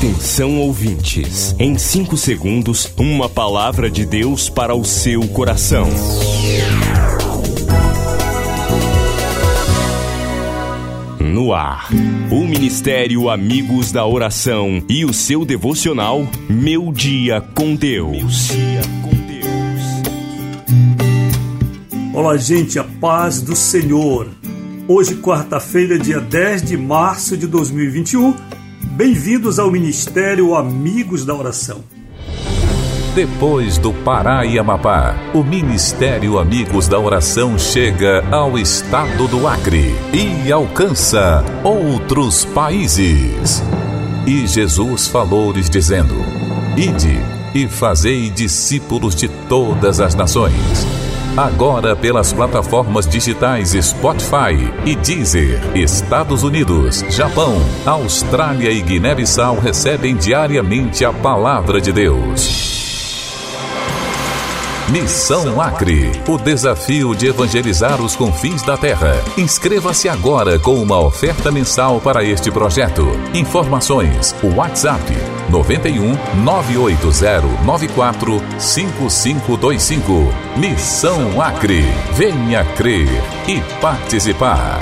Atenção ouvintes, em 5 segundos, uma palavra de Deus para o seu coração. No ar, o Ministério Amigos da Oração e o seu devocional Meu Dia com Deus. Olá, gente, a paz do Senhor. Hoje, quarta-feira, dia 10 de março de 2021. Bem-vindos ao Ministério Amigos da Oração. Depois do Pará e Amapá, o Ministério Amigos da Oração chega ao estado do Acre e alcança outros países. E Jesus falou-lhes dizendo: Ide e fazei discípulos de todas as nações Agora pelas plataformas digitais Spotify e Deezer, Estados Unidos, Japão, Austrália e Guiné-Bissau recebem diariamente a palavra de Deus. Missão Acre, o desafio de evangelizar os confins da terra. Inscreva-se agora com uma oferta mensal para este projeto. Informações: WhatsApp 91 980 94 5525. Missão Acre. Venha crer e participar.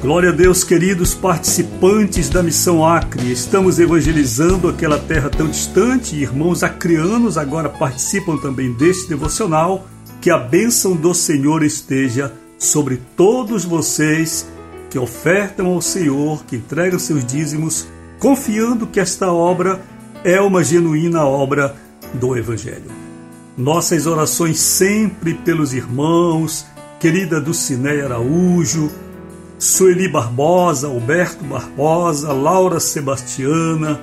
Glória a Deus, queridos participantes da Missão Acre. Estamos evangelizando aquela terra tão distante. Irmãos acreanos agora participam também deste devocional. Que a bênção do Senhor esteja sobre todos vocês que ofertam ao Senhor, que entregam seus dízimos, confiando que esta obra é uma genuína obra do Evangelho. Nossas orações sempre pelos irmãos, querida Dulcineia Araújo, Sueli Barbosa, Alberto Barbosa, Laura Sebastiana,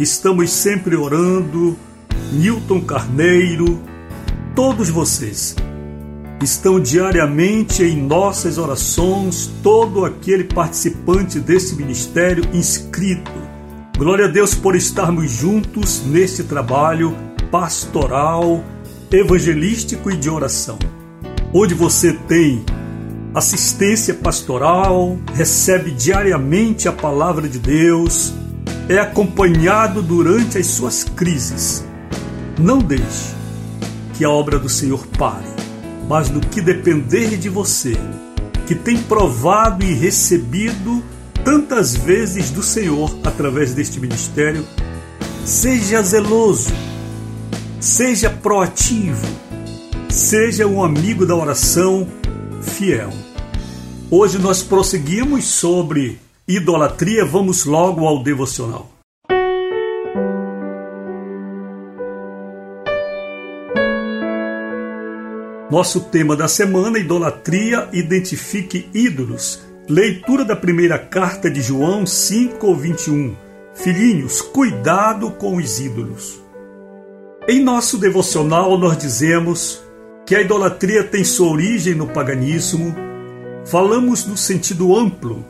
estamos sempre orando, Newton Carneiro, todos vocês estão diariamente em nossas orações, todo aquele participante desse ministério inscrito. Glória a Deus por estarmos juntos neste trabalho pastoral, evangelístico e de oração, onde você tem assistência pastoral, recebe diariamente a palavra de Deus, é acompanhado durante as suas crises. Não deixe que a obra do Senhor pare, mas no que depender de você, que tem provado e recebido tantas vezes do Senhor através deste ministério, seja zeloso, seja proativo, seja um amigo da oração fiel. Hoje nós prosseguimos sobre idolatria, vamos logo ao devocional. Nosso tema da semana: idolatria, identifique ídolos. Leitura da primeira carta de João 5, 21. Filhinhos, cuidado com os ídolos. Em nosso devocional, nós dizemos que a idolatria tem sua origem no paganismo, falamos no sentido amplo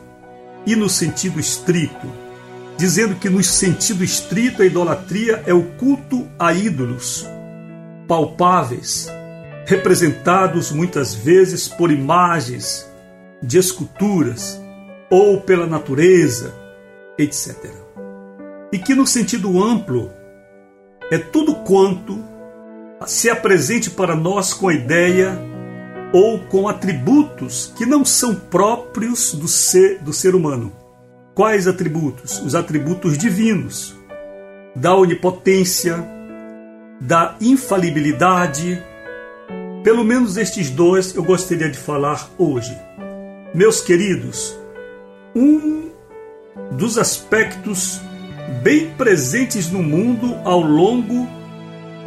e no sentido estrito, dizendo que no sentido estrito a idolatria é o culto a ídolos palpáveis, representados muitas vezes por imagens de esculturas ou pela natureza, etc. E que no sentido amplo é tudo quanto se apresente para nós com a ideia ou com atributos que não são próprios do ser, do ser humano. Quais atributos? Os atributos divinos, da onipotência, da infalibilidade. Pelo menos estes dois eu gostaria de falar hoje. Meus queridos, um dos aspectos bem presentes no mundo ao longo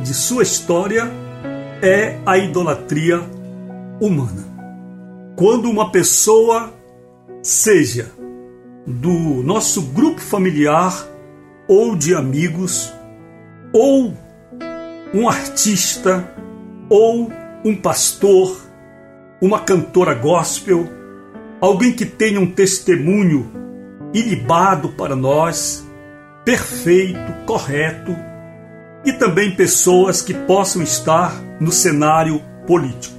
de sua história é a idolatria humana. Quando uma pessoa, seja do nosso grupo familiar ou de amigos, ou um artista, ou um pastor, uma cantora gospel, alguém que tenha um testemunho ilibado para nós, perfeito, correto, e também pessoas que possam estar no cenário político.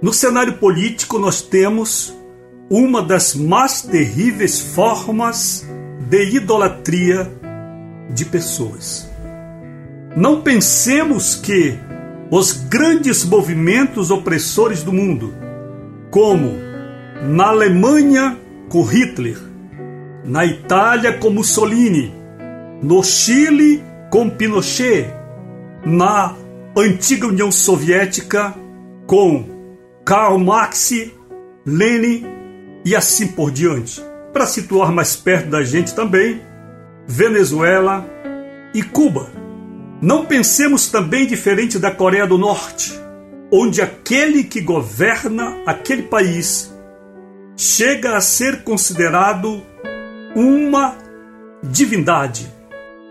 No cenário político, nós temos uma das mais terríveis formas de idolatria de pessoas. Não pensemos que os grandes movimentos opressores do mundo, como na Alemanha com Hitler, na Itália com Mussolini, no Chile com Pinochet, na antiga União Soviética com Karl Marx, Lenin e assim por diante. Para situar mais perto da gente também, Venezuela e Cuba. Não pensemos também diferente da Coreia do Norte, onde aquele que governa aquele país chega a ser considerado uma divindade,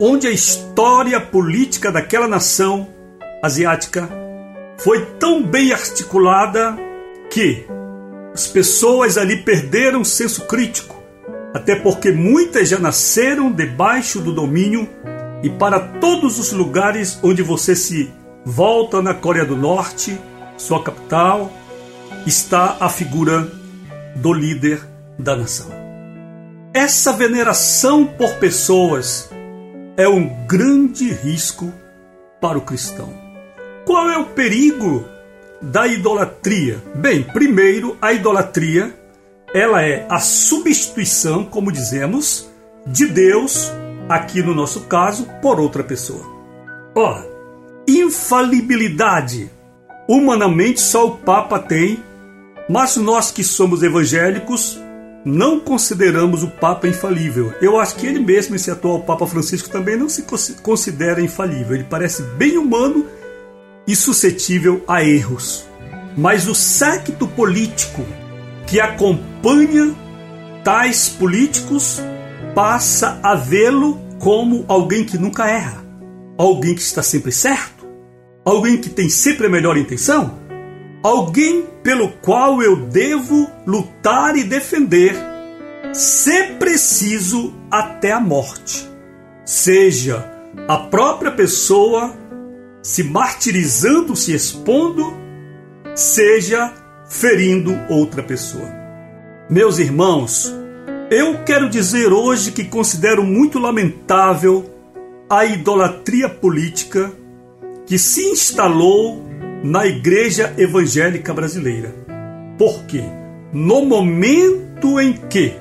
onde a história política daquela nação asiática foi tão bem articulada que as pessoas ali perderam o senso crítico, até porque muitas já nasceram debaixo do domínio e para todos os lugares onde você se volta na Coreia do Norte, sua capital, está a figura do líder da nação. Essa veneração por pessoas é um grande risco para o cristão. Qual é o perigo da idolatria? Bem, primeiro, a idolatria, ela é a substituição, como dizemos, de Deus, aqui no nosso caso, por outra pessoa. Ora, infalibilidade. Humanamente só o Papa tem, mas nós que somos evangélicos não consideramos o Papa infalível. Eu acho que ele mesmo, esse atual Papa Francisco, também não se considera infalível. Ele parece bem humano e suscetível a erros. Mas o séquito político que acompanha tais políticos passa a vê-lo como alguém que nunca erra, alguém que está sempre certo, alguém que tem sempre a melhor intenção, alguém pelo qual eu devo lutar e defender, se preciso, até a morte. Seja a própria pessoa se martirizando, se expondo, seja ferindo outra pessoa. Meus irmãos, eu quero dizer hoje que considero muito lamentável a idolatria política que se instalou na igreja evangélica brasileira. Porque no momento em que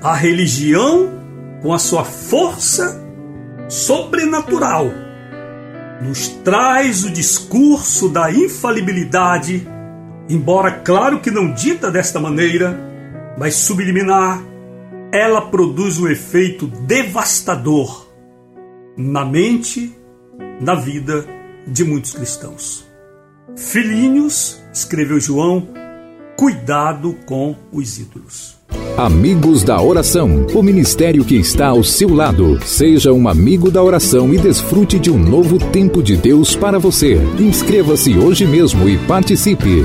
a religião, com a sua força sobrenatural, nos traz o discurso da infalibilidade, embora claro que não dita desta maneira, mas subliminar, ela produz um efeito devastador na mente, na vida de muitos cristãos. Filhinhos, escreveu João, cuidado com os ídolos. Amigos da Oração, o ministério que está ao seu lado. Seja um amigo da oração e desfrute de um novo tempo de Deus para você. Inscreva-se hoje mesmo e participe.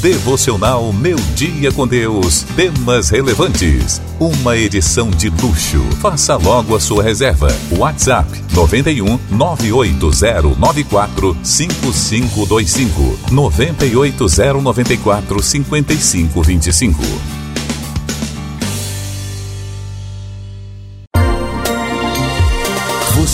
Devocional Meu Dia com Deus. Temas relevantes. Uma edição de luxo. Faça logo a sua reserva. WhatsApp 91 98094 5525 98094 5525.